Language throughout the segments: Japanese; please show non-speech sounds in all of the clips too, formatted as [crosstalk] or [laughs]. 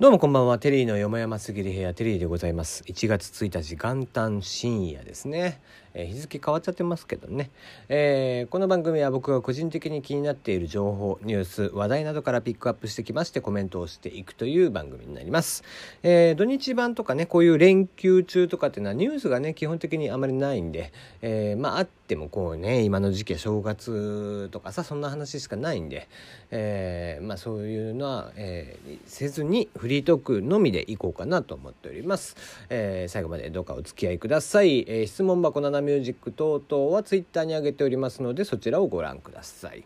どうもこんばんは。テリーのよもやますぎる部屋、テリーでございます。1月1日元旦深夜ですね。えー、日付変わっちゃってますけどね、えー、この番組は僕が個人的に気になっている情報ニュース話題などからピックアップしてきましてコメントをしていくという番組になります、えー、土日版とかねこういう連休中とかっていうのはニュースがね基本的にあまりないんで、えまああってもこうね今の時期は正月とかさそんな話しかないんで、えまあそういうのは、えせずにフリートークのみでいこうかなと思っております、え最後までどうかお付き合いください、え質問箱7ミュージック等々はツイッターに上げておりますのでそちらをご覧ください。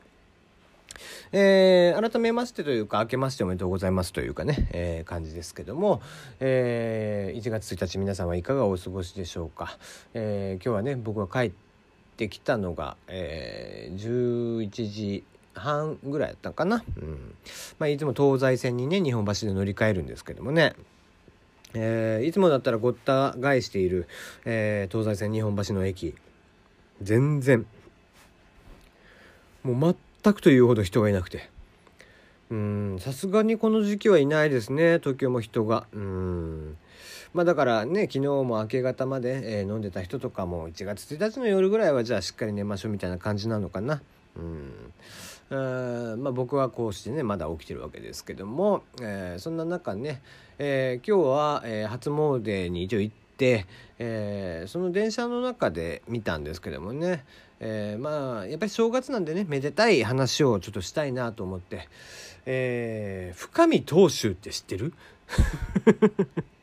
えー、改めましてというか明けましておめでとうございますというかね、えー、感じですけども、えー、1月1日皆さんはいかがお過ごしでしょうか、え、今日はね僕が帰ってきたのが、え、11時半ぐらいだったかな、うん。まあ、いつも東西線にね日本橋で乗り換えるんですけどもね。えー、いつもだったらごった返している、えー、東西線日本橋の駅。全然。もう全くというほど人がいなくて。うんさすがにこの時期はいないですね。東京も人が。うん。まあだからね昨日も明け方まで、えー、飲んでた人とかも1月1日の夜ぐらいはじゃあしっかり寝ましょうみたいな感じなのかな。うん。まあ、僕はこうしてねまだ起きてるわけですけども、えー、そんな中ね、えー、今日は、えー、初詣に一応行って、え、その電車の中で見たんですけどもね、え、まあやっぱり正月なんでねめでたい話をちょっとしたいなと思って、え、深見東秀って知ってる？[laughs]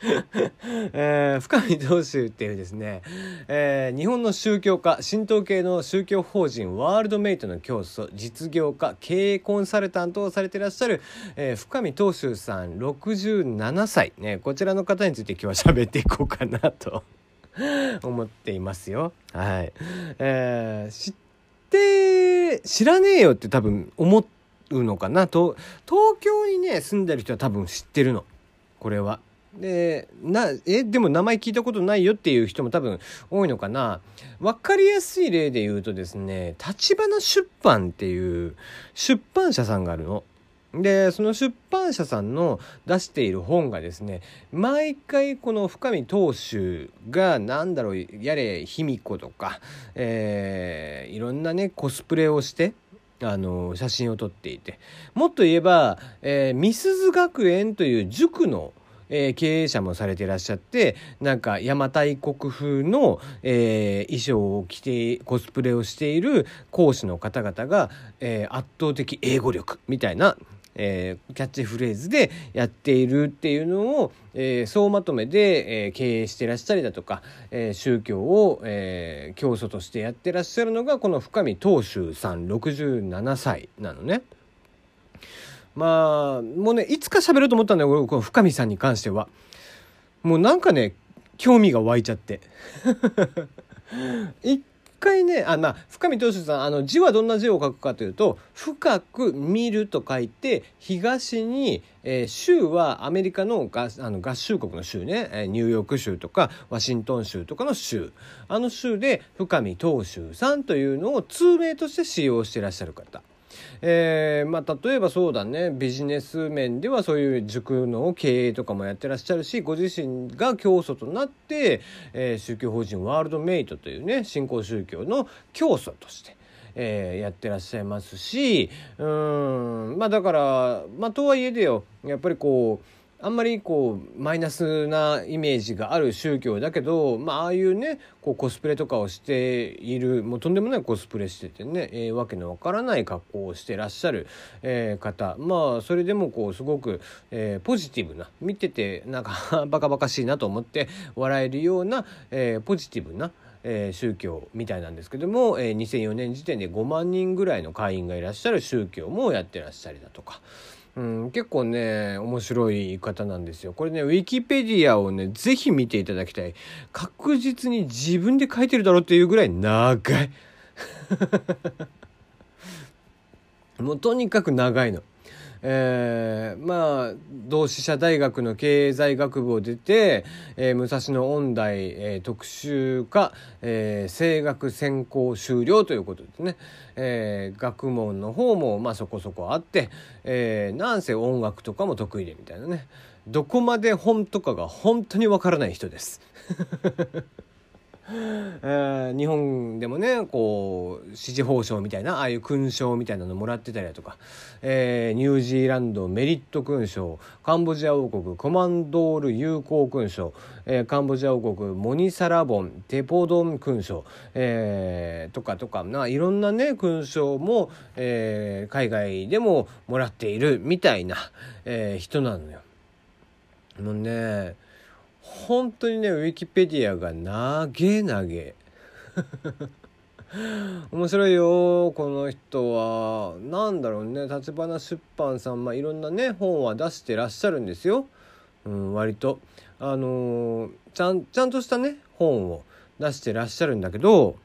[laughs] えー、深見道州っていうですね、えー、日本の宗教家神道系の宗教法人ワールドメイトの教祖実業家経営コンサルタントをされていらっしゃる、えー、深見東州さん67歳、ね、こちらの方について今日は喋っていこうかなと [laughs] 思っていますよ。はいえー、知って知らねえよって多分思うのかなと東京にね住んでる人は多分知ってるのこれは。でなえでも名前聞いたことないよっていう人も多分多いのかな分かりやすい例で言うとですね立花出版っていう出版社さんがあるの。でその出版社さんの出している本がですね毎回この深見当主が何だろうやれ卑弥呼とか、えー、いろんなねコスプレをしてあの写真を撮っていてもっと言えば、えー、美鈴学園という塾のえー、経営者もされていらっしゃってなんか邪馬台国風の、えー、衣装を着てコスプレをしている講師の方々が、えー、圧倒的英語力みたいなえー、キャッチフレーズでやっているっていうのを、えー、総まとめで、えー、経営してらっしゃりだとか、え、宗教を、え、教祖としてやってらっしゃるのがこの深見東秀さん67歳なのね。まあもうねいつか喋ろうと思ったんだよこの深見さんに関しては。もうなんかね興味が湧いちゃって。[laughs] 一回ねあまあ深見投手さんあの字はどんな字を書くかというと「深く見る」と書いて東に、えー、州はアメリカのがあの合衆国の州ね、えー、ニューヨーク州とかワシントン州とかの州。あの州で深見東州さんというのを通名として使用していらっしゃる方。えー、まあ、例えばそうだねビジネス面ではそういう塾の経営とかもやってらっしゃるしご自身が教祖となって、えー、宗教法人ワールドメイトというね新興宗教の教祖として。えー、やってらっしゃいますしうんまあだからまあとはいえでよやっぱりこうあんまりこうマイナスなイメージがある宗教だけど、まあ、あいうねこうコスプレとかをしているもうとんでもないコスプレしててね、えー、わけのわからない格好をしてらっしゃる、えー、方まあそれでもこうすごく、えー、ポジティブな見ててなんか [laughs] バカバカしいなと思って笑えるような、えー、ポジティブなえー、宗教みたいなんですけども、えー、2004年時点で5万人ぐらいの会員がいらっしゃる宗教もやってらっしゃりだとか。うん、結構ね面白い方なんですよ。これねウィキペディアをね是非見ていただきたい。確実に自分で書いてるだろうっていうぐらい長い。[laughs] もうとにかく長いの。えー、まあ同志社大学の経済学部を出て、えー、武蔵野音大、えー、特集科、えー、声楽専攻修了ということですね、えー、学問の方もまあそこそこあって、えー、なんせ音楽とかも得意でみたいなねどこまで本とかが本当にわからない人です。[laughs] えー、日本でもねこう支持報奨みたいなああいう勲章みたいなのもらってたりだとか、えー、ニュージーランドメリット勲章カンボジア王国コマンドール友好勲章、えー、カンボジア王国モニサラボンテポドン勲章、えー、とかとかないろんなね勲章も、えー、海外でももらっているみたいな、えー、人なのよ。もうね本当にねウィキペディアが長げげ [laughs] 面白いよこの人は。何だろうね立花出版さん、まあ、いろんなね本は出してらっしゃるんですよ、うん、割と。あのー、ちゃんちゃんとしたね本を出してらっしゃるんだけど。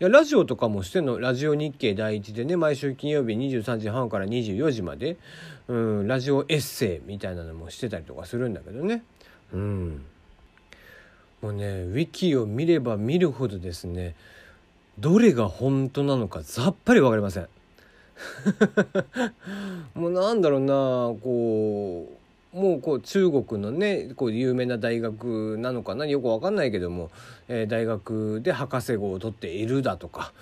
いやラジオとかもしてんの？ラジオ日経第一でね毎週金曜日23時半から24時まで、うん、ラジオエッセイみたいなのもしてたりとかするんだけどね。うん。もうねウィキを見れば見るほどですねどれが本当なのかさっぱり分かりません。[laughs] もうなんだろうなこうもうこう中国のねこう有名な大学なのかなよく分かんないけども、えー、大学で博士号を取っているだとか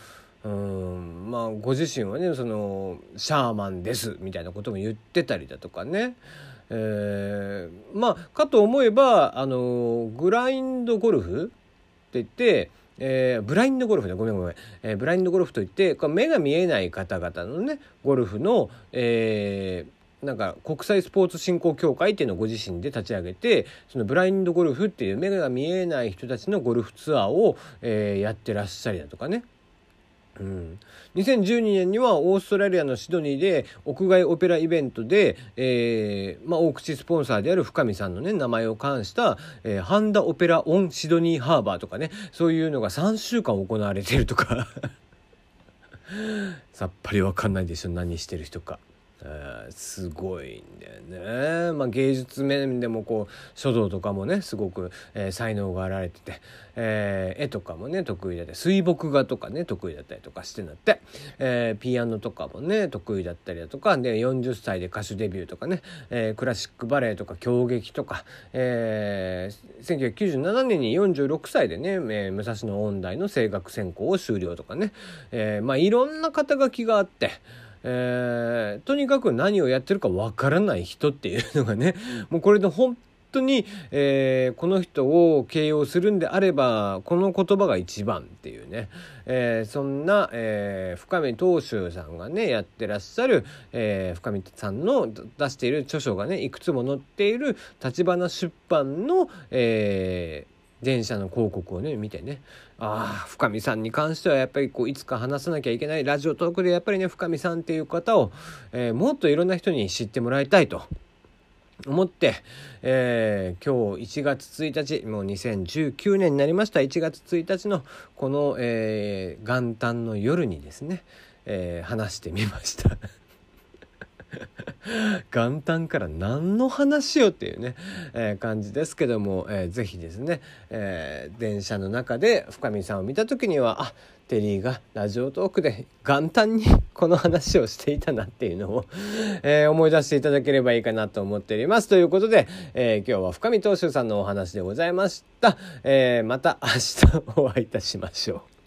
うんまあご自身はねそのシャーマンですみたいなことも言ってたりだとかね。えー、まあかと思えばあのグラインドゴルフって言ってえー、ブラインドゴルフだごめんごめん、えー、ブラインドゴルフといって目が見えない方々のねゴルフの、えー、なんか国際スポーツ振興協会っていうのをご自身で立ち上げてそのブラインドゴルフっていう目が見えない人たちのゴルフツアーを、えー、やってらっしゃりだとかね。うん、2012年にはオーストラリアのシドニーで屋外オペライベントで、えーまあ、大口スポンサーである深見さんのね名前を冠した、えー、ハンダオペラオンシドニーハーバーとかねそういうのが3週間行われてるとか [laughs] さっぱりわかんないでしょ何してる人か。すごいんだよね、まあ、芸術面でもこう書道とかもねすごく、えー、才能があられてて、えー、絵とかもね得意だったり水墨画とかね得意だったりとかしてなって、え、ピアノとかもね得意だったりだとかで40歳で歌手デビューとかね、え、クラシックバレエとか狂劇とか、えー、1997年に46歳でね、え、武蔵野音大の声楽専攻を修了とかね、え、まあいろんな肩書きがあって。えー、とにかく何をやってるかわからない人っていうのがねもうこれで本当に、えー、この人を形容するんであればこの言葉が一番っていうね、えー、そんな、えー、深見東秀さんがねやってらっしゃる、えー、深見さんの出している著書がねいくつも載っている立花出版の、えー、電車の広告をね見てね。ああ深見さんに関してはやっぱりこういつか話さなきゃいけないラジオトークでやっぱりね深見さんっていう方を、えー、もっといろんな人に知ってもらいたいと。思って、えー、今日1月1日もう2019年になりました。1月1日のこの、えー、元旦の夜にですね、え、話してみました。[laughs] 元旦から何の話よっていうね、えー、感じですけども、えー、ぜひですね、えー、電車の中で深見さんを見た時にはあテリーがラジオトークで元旦にこの話をしていたなっていうのを、えー、思い出していただければいいかなと思っております。ということで、えー、今日は深見東秀さんのお話でございました。えー、また明日お会いいたしましょう。